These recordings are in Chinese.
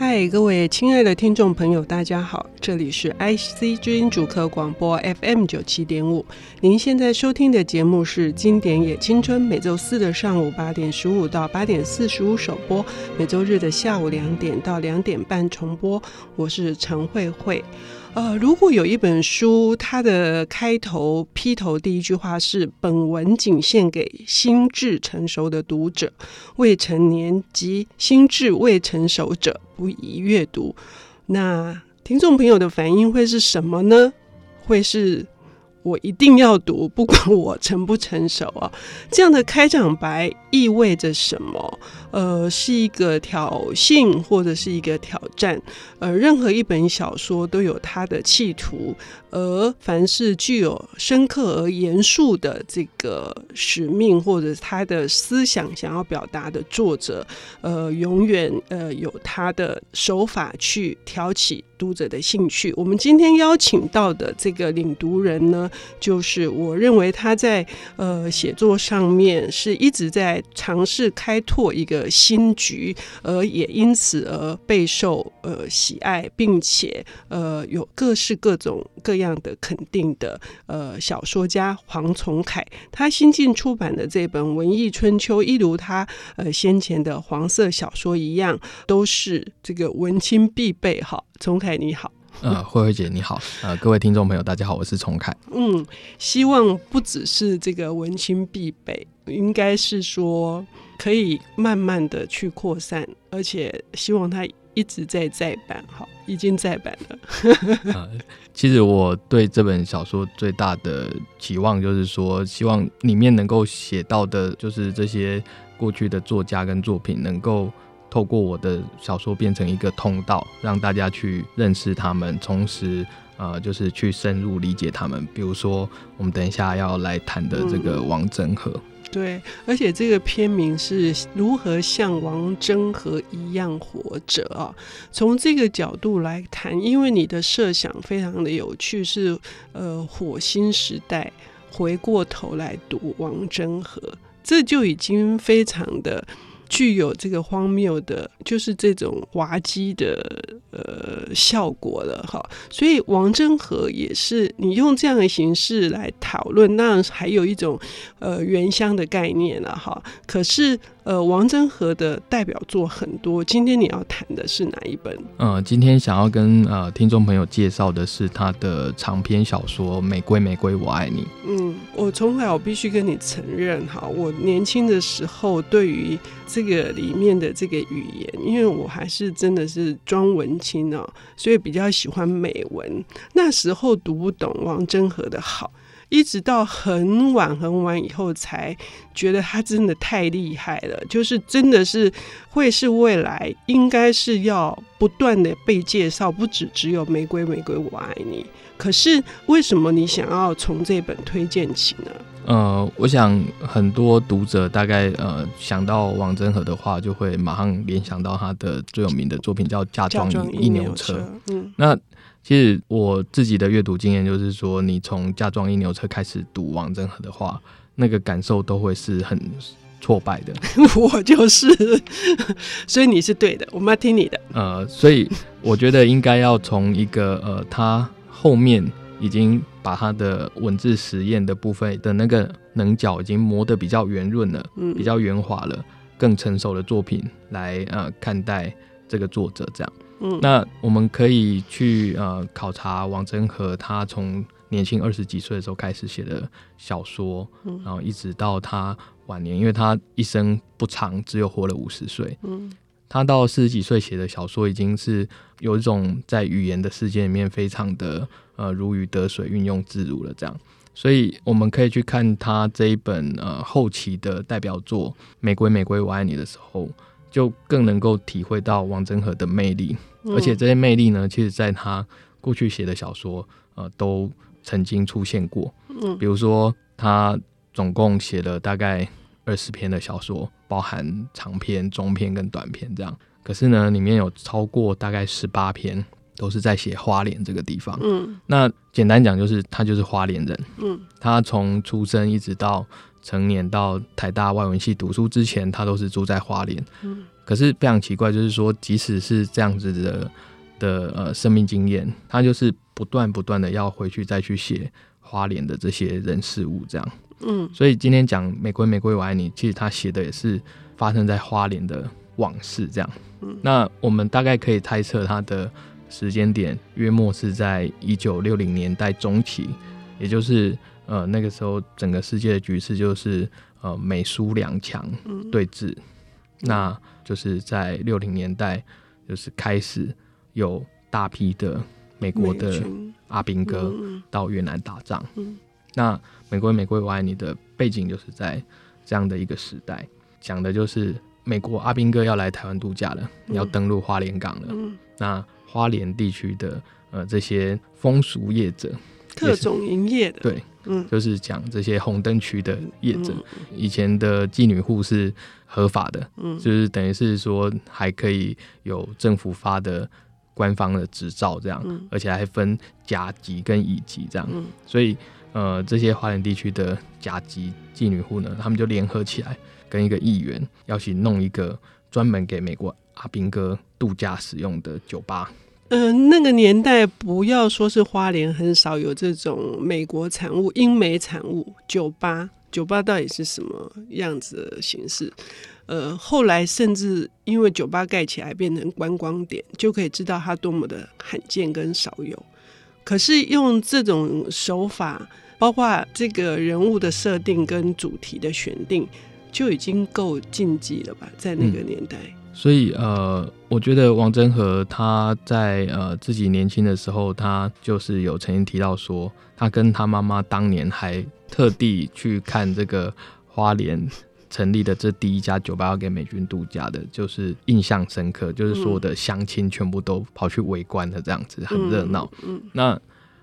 嗨，各位亲爱的听众朋友，大家好，这里是 IC 之音主客广播 FM 九七点五。您现在收听的节目是《经典也青春》，每周四的上午八点十五到八点四十五首播，每周日的下午两点到两点半重播。我是陈慧慧。呃，如果有一本书，它的开头批头第一句话是“本文仅献给心智成熟的读者，未成年及心智未成熟者不宜阅读”，那听众朋友的反应会是什么呢？会是？我一定要读，不管我成不成熟啊！这样的开场白意味着什么？呃，是一个挑衅，或者是一个挑战。呃，任何一本小说都有它的企图，而凡是具有深刻而严肃的这个使命，或者他的思想想要表达的作者，呃，永远呃有他的手法去挑起读者的兴趣。我们今天邀请到的这个领读人呢，就是我认为他在呃写作上面是一直在尝试开拓一个新局，而也因此而备受呃喜爱，并且呃有各式各种各样的肯定的呃小说家黄崇凯。他新近出版的这本《文艺春秋》，一如他呃先前的黄色小说一样，都是这个文青必备。哈，崇凯你好。呃，慧慧姐你好，呃，各位听众朋友大家好，我是崇凯。嗯，希望不只是这个文青必备，应该是说可以慢慢的去扩散，而且希望它一直在再版，好，已经再版了。呃，其实我对这本小说最大的期望就是说，希望里面能够写到的，就是这些过去的作家跟作品能够。透过我的小说变成一个通道，让大家去认识他们，同时呃，就是去深入理解他们。比如说，我们等一下要来谈的这个王祯和。对，而且这个片名是如何像王祯和一样活着啊？从这个角度来谈，因为你的设想非常的有趣，是呃火星时代回过头来读王祯和，这就已经非常的。具有这个荒谬的，就是这种滑稽的呃效果了哈，所以王真和也是你用这样的形式来讨论，那还有一种呃原乡的概念了哈。可是呃王真和的代表作很多，今天你要谈的是哪一本？呃，今天想要跟呃听众朋友介绍的是他的长篇小说《玫瑰玫瑰我爱你》。嗯，我从来我必须跟你承认哈，我年轻的时候对于。这个里面的这个语言，因为我还是真的是装文青哦，所以比较喜欢美文。那时候读不懂王真和的好，一直到很晚很晚以后才觉得他真的太厉害了，就是真的是会是未来应该是要不断的被介绍，不只只有玫瑰玫瑰我爱你。可是为什么你想要从这本推荐起呢？呃，我想很多读者大概呃想到王真和的话，就会马上联想到他的最有名的作品叫《嫁妆一牛车》。嗯，那其实我自己的阅读经验就是说，你从《嫁妆一牛车》开始读王真和的话，那个感受都会是很挫败的。我就是，所以你是对的，我们要听你的。呃，所以我觉得应该要从一个呃，他后面。已经把他的文字实验的部分的那个棱角已经磨得比较圆润了，嗯，比较圆滑了，更成熟的作品来呃看待这个作者这样，嗯，那我们可以去呃考察王真和他从年轻二十几岁的时候开始写的小说，嗯，然后一直到他晚年，因为他一生不长，只有活了五十岁，嗯。他到四十几岁写的小说，已经是有一种在语言的世界里面非常的呃如鱼得水、运用自如了。这样，所以我们可以去看他这一本呃后期的代表作《玫瑰玫瑰我爱你》的时候，就更能够体会到王真和的魅力。而且这些魅力呢，其实在他过去写的小说呃都曾经出现过。比如说他总共写了大概。二十篇的小说，包含长篇、中篇跟短篇这样。可是呢，里面有超过大概十八篇都是在写花莲这个地方。嗯，那简单讲就是他就是花莲人。嗯，他从出生一直到成年到台大外文系读书之前，他都是住在花莲。嗯，可是非常奇怪，就是说，即使是这样子的的呃生命经验，他就是不断不断的要回去再去写花莲的这些人事物这样。嗯，所以今天讲玫瑰玫瑰我爱你，其实他写的也是发生在花莲的往事这样。嗯，那我们大概可以猜测他的时间点约莫是在一九六零年代中期，也就是呃那个时候整个世界的局势就是呃美苏两强对峙，嗯，那就是在六零年代就是开始有大批的美国的阿兵哥到越南打仗，嗯，那。美国美国，我爱你的背景就是在这样的一个时代，讲的就是美国阿兵哥要来台湾度假了，嗯、要登陆花莲港了。嗯、那花莲地区的呃这些风俗业者，特种营业的，对，嗯，就是讲这些红灯区的业者，嗯、以前的妓女户是合法的，嗯，就是等于是说还可以有政府发的官方的执照这样，嗯、而且还分甲级跟乙级这样，嗯、所以。呃，这些花莲地区的甲级妓女户呢，他们就联合起来，跟一个议员要去弄一个专门给美国阿兵哥度假使用的酒吧。嗯、那个年代不要说是花莲，很少有这种美国产物、英美产物酒吧。酒吧到底是什么样子的形式？呃，后来甚至因为酒吧盖起来变成观光点，就可以知道它多么的罕见跟少有。可是用这种手法，包括这个人物的设定跟主题的选定，就已经够禁忌了吧？在那个年代。嗯、所以呃，我觉得王真和他在呃自己年轻的时候，他就是有曾经提到说，他跟他妈妈当年还特地去看这个花莲。成立的这第一家酒吧要给美军度假的，就是印象深刻，就是所有的乡亲全部都跑去围观的这样子，很热闹。嗯嗯、那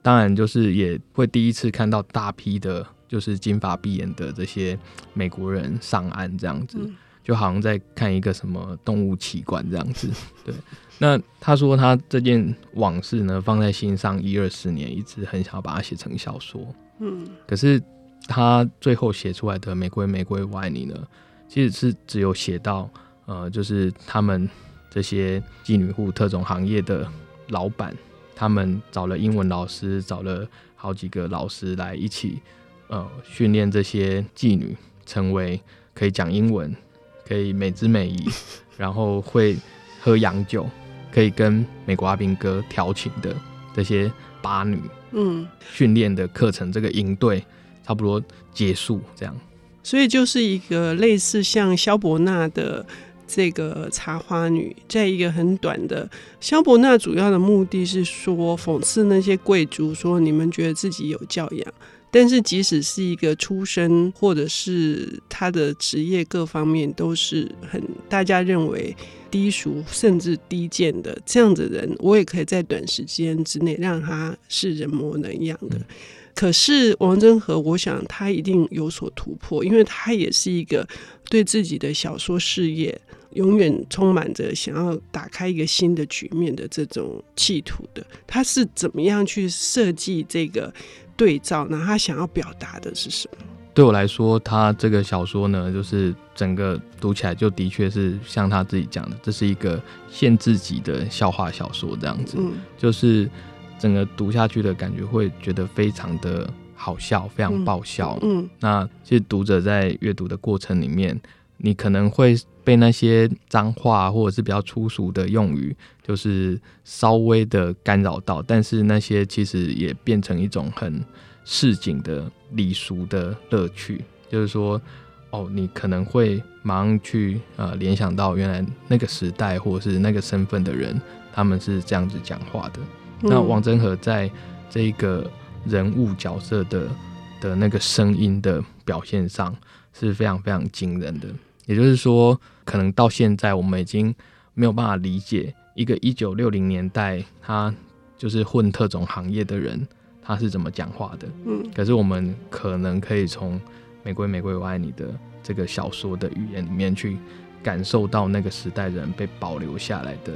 当然就是也会第一次看到大批的，就是金发碧眼的这些美国人上岸这样子，就好像在看一个什么动物奇观这样子。对，那他说他这件往事呢，放在心上一二十年，一直很想要把它写成小说。嗯，可是。他最后写出来的《玫瑰，玫瑰，我爱你》呢，其实是只有写到，呃，就是他们这些妓女户特种行业的老板，他们找了英文老师，找了好几个老师来一起，呃，训练这些妓女成为可以讲英文、可以美姿美仪，然后会喝洋酒、可以跟美国阿兵哥调情的这些八女。嗯，训练的课程这个营队。差不多结束这样，所以就是一个类似像萧伯纳的这个茶花女，在一个很短的。萧伯纳主要的目的是说讽刺那些贵族，说你们觉得自己有教养，但是即使是一个出身或者是他的职业各方面都是很大家认为低俗甚至低贱的这样子的人，我也可以在短时间之内让他是人模人样的。嗯可是王真和，我想他一定有所突破，因为他也是一个对自己的小说事业永远充满着想要打开一个新的局面的这种企图的。他是怎么样去设计这个对照呢？他想要表达的是什么？对我来说，他这个小说呢，就是整个读起来就的确是像他自己讲的，这是一个限制级的笑话小说这样子，嗯、就是。整个读下去的感觉会觉得非常的好笑，非常爆笑。嗯，嗯，那其实读者在阅读的过程里面，你可能会被那些脏话或者是比较粗俗的用语，就是稍微的干扰到。但是那些其实也变成一种很市井的礼俗的乐趣，就是说，哦，你可能会马上去呃联想到原来那个时代或者是那个身份的人，他们是这样子讲话的。那王真和在这个人物角色的的那个声音的表现上是非常非常惊人的。也就是说，可能到现在我们已经没有办法理解一个一九六零年代他就是混特种行业的人他是怎么讲话的。嗯，可是我们可能可以从《玫瑰玫瑰我爱你》的这个小说的语言里面去感受到那个时代人被保留下来的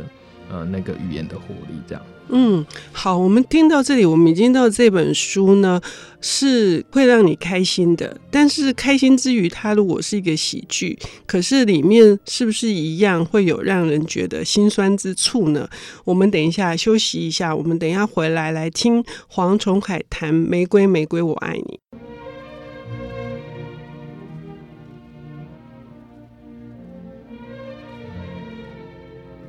呃那个语言的活力这样。嗯，好，我们听到这里，我们已经到这本书呢，是会让你开心的。但是开心之余，它如果是一个喜剧，可是里面是不是一样会有让人觉得心酸之处呢？我们等一下休息一下，我们等一下回来来听黄崇海谈《玫瑰玫瑰我爱你》。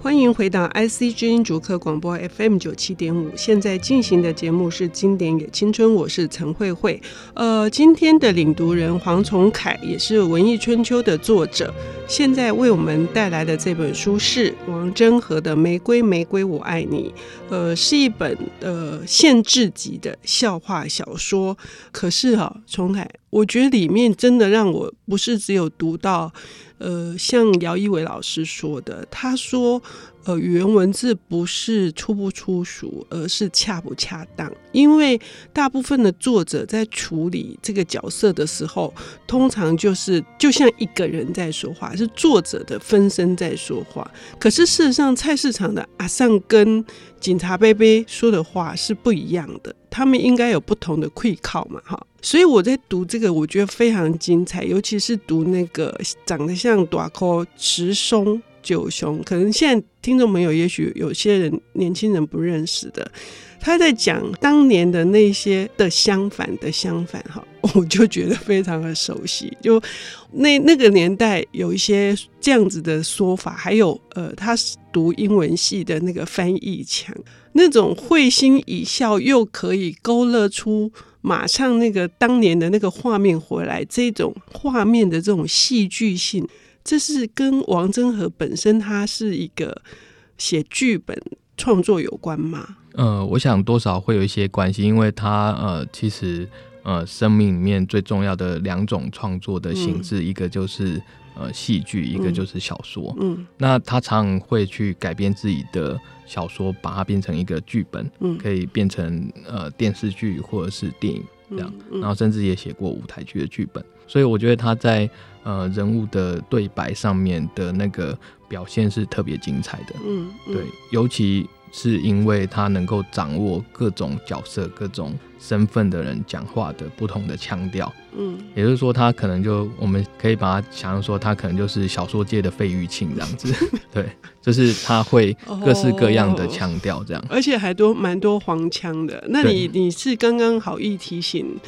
欢迎回到 IC 之音主客广播 FM 九七点五，现在进行的节目是《经典也青春》，我是陈慧慧。呃，今天的领读人黄崇凯也是《文艺春秋》的作者，现在为我们带来的这本书是王祯和的《玫瑰玫瑰我爱你》，呃，是一本呃限制级的笑话小说。可是哈、崇凯，我觉得里面真的让我不是只有读到。呃，像姚一伟老师说的，他说，呃，语言文字不是粗不粗俗，而是恰不恰当。因为大部分的作者在处理这个角色的时候，通常就是就像一个人在说话，是作者的分身在说话。可是事实上，菜市场的阿尚跟警察贝贝说的话是不一样的，他们应该有不同的气口嘛，哈。所以我在读这个，我觉得非常精彩，尤其是读那个长得像大箍十松九雄，可能现在听众朋友也许有些人年轻人不认识的，他在讲当年的那些的相反的相反，哈，我就觉得非常的熟悉。就那那个年代有一些这样子的说法，还有呃，他是读英文系的那个翻译腔，那种会心一笑又可以勾勒出。马上那个当年的那个画面回来，这种画面的这种戏剧性，这是跟王真和本身他是一个写剧本创作有关吗？呃，我想多少会有一些关系，因为他呃，其实呃，生命里面最重要的两种创作的形式，嗯、一个就是呃戏剧，一个就是小说。嗯，那他常常会去改编自己的。小说把它变成一个剧本，嗯，可以变成呃电视剧或者是电影这样，然后甚至也写过舞台剧的剧本，所以我觉得他在呃人物的对白上面的那个表现是特别精彩的，嗯，嗯。对，尤其。是因为他能够掌握各种角色、各种身份的人讲话的不同的腔调，嗯，也就是说，他可能就我们可以把他想象说，他可能就是小说界的费玉清这样子，对，就是他会各式各样的腔调这样，而且还多蛮多黄腔的。那你你是刚刚好意提醒。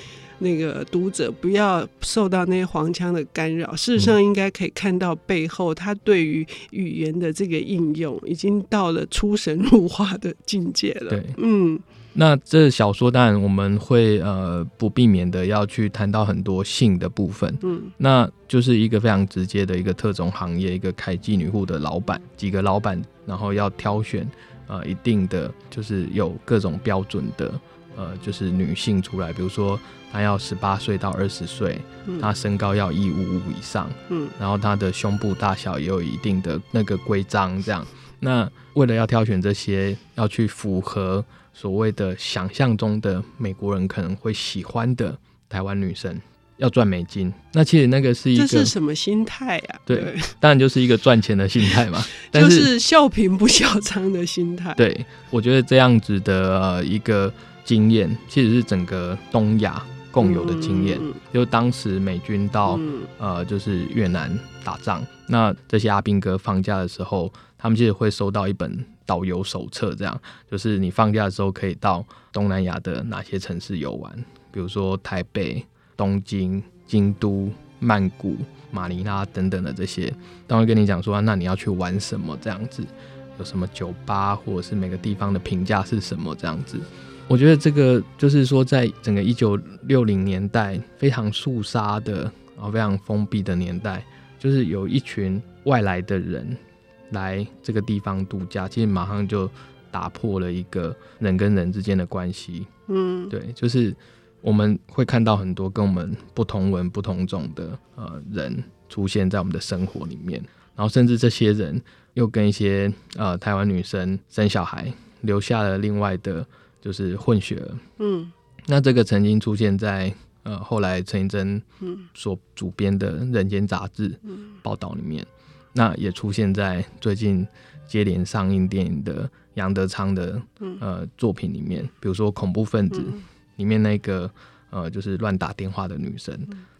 那个读者不要受到那些黄腔的干扰，事实上应该可以看到背后他对于语言的这个应用已经到了出神入化的境界了。对，嗯，那这小说当然我们会呃不避免的要去谈到很多性的部分，嗯，那就是一个非常直接的一个特种行业，一个开妓女户的老板，几个老板，然后要挑选呃一定的就是有各种标准的呃就是女性出来，比如说。她要十八岁到二十岁，她身高要一五五以上，嗯，然后她的胸部大小也有一定的那个规章，这样。那为了要挑选这些，要去符合所谓的想象中的美国人可能会喜欢的台湾女生，要赚美金。那其实那个是一个这是什么心态啊？对，当然就是一个赚钱的心态嘛，但是就是笑贫不笑娼的心态。对，我觉得这样子的呃一个经验，其实是整个东亚。共有的经验，嗯、就当时美军到、嗯、呃，就是越南打仗，那这些阿兵哥放假的时候，他们其实会收到一本导游手册，这样就是你放假的时候可以到东南亚的哪些城市游玩，比如说台北、东京、京都、曼谷、马尼拉等等的这些，他会跟你讲说，那你要去玩什么这样子，有什么酒吧，或者是每个地方的评价是什么这样子。我觉得这个就是说，在整个一九六零年代非常肃杀的，然后非常封闭的年代，就是有一群外来的人来这个地方度假，其实马上就打破了一个人跟人之间的关系。嗯，对，就是我们会看到很多跟我们不同文、不同种的呃人出现在我们的生活里面，然后甚至这些人又跟一些呃台湾女生生小孩，留下了另外的。就是混血儿，嗯，那这个曾经出现在呃后来陈映真所主编的《人间杂志》报道里面，嗯、那也出现在最近接连上映电影的杨德昌的呃作品里面，比如说《恐怖分子》里面那个呃就是乱打电话的女生，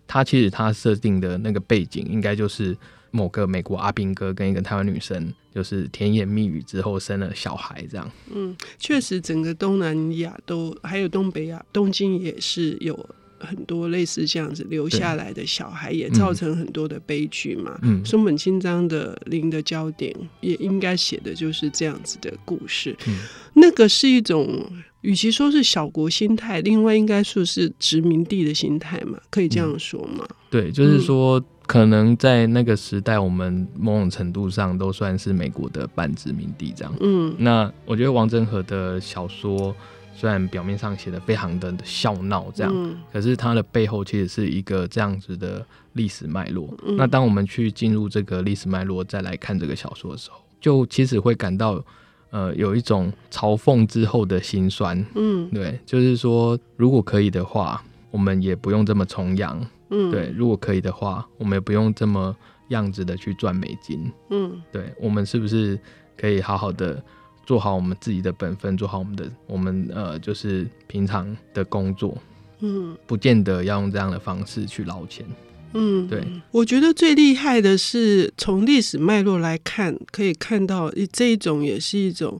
她其实她设定的那个背景应该就是某个美国阿兵哥跟一个台湾女生就是甜言蜜语之后生了小孩这样。嗯，确实整个东南亚都还有东北亚，东京也是有。很多类似这样子留下来的小孩，也造成很多的悲剧嘛。嗯，松本清张的《零的焦点》也应该写的就是这样子的故事。嗯，那个是一种，与其说是小国心态，另外应该说是殖民地的心态嘛，可以这样说吗？嗯，对，就是说，可能在那个时代，我们某种程度上都算是美国的半殖民地这样。嗯，那我觉得王振和的小说。虽然表面上写的非常的笑闹，这样，嗯、可是它的背后其实是一个这样子的历史脉络。嗯、那当我们去进入这个历史脉络，再来看这个小说的时候，就其实会感到，呃，有一种嘲讽之后的心酸。嗯，对，就是说，如果可以的话，我们也不用这么崇洋。嗯，对，如果可以的话，我们也不用这么样子的去赚美金。嗯，对，我们是不是可以好好的？做好我们自己的本分，做好我们的我们呃，就是平常的工作，嗯，不见得要用这样的方式去捞钱，嗯，对。我觉得最厉害的是从历史脉络来看，可以看到这一种也是一种，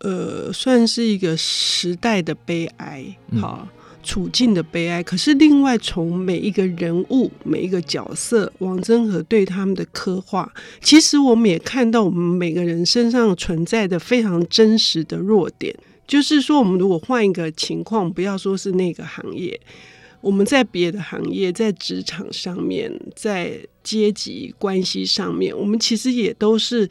呃，算是一个时代的悲哀，好。嗯处境的悲哀，可是另外从每一个人物、每一个角色，王真和对他们的刻画，其实我们也看到我们每个人身上存在的非常真实的弱点。就是说，我们如果换一个情况，不要说是那个行业，我们在别的行业，在职场上面，在阶级关系上面，我们其实也都是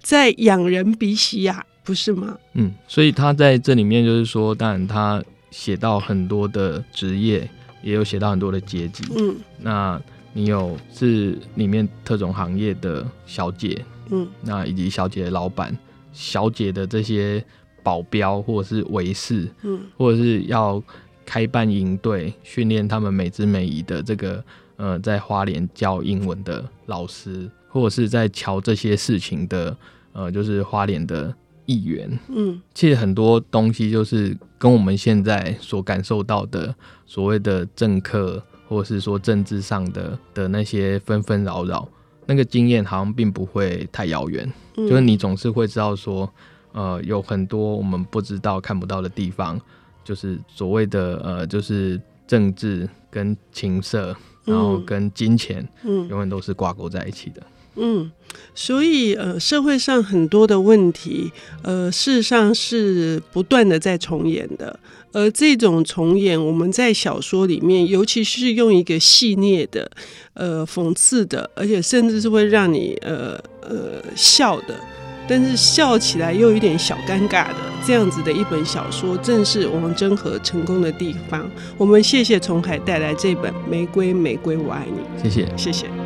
在仰人鼻息呀，不是吗？嗯，所以他在这里面就是说，当然他。写到很多的职业，也有写到很多的阶级。嗯，那你有是里面特种行业的小姐，嗯，那以及小姐的老板，小姐的这些保镖或者是卫士，嗯，或者是要开办营队训练他们美姿美仪的这个呃，在花莲教英文的老师，或者是在瞧这些事情的呃，就是花莲的。议员，嗯，其实很多东西就是跟我们现在所感受到的所谓的政客，或者是说政治上的的那些纷纷扰扰，那个经验好像并不会太遥远。嗯，就是你总是会知道说，呃，有很多我们不知道、看不到的地方，就是所谓的呃，就是政治跟情色，然后跟金钱，嗯，永远都是挂钩在一起的。嗯，所以呃，社会上很多的问题，呃，事实上是不断的在重演的。而这种重演，我们在小说里面，尤其是用一个戏谑的、呃，讽刺的，而且甚至是会让你呃呃笑的，但是笑起来又有点小尴尬的这样子的一本小说，正是王真和成功的地方。我们谢谢崇海带来这本《玫瑰玫瑰我爱你》，谢谢，谢谢。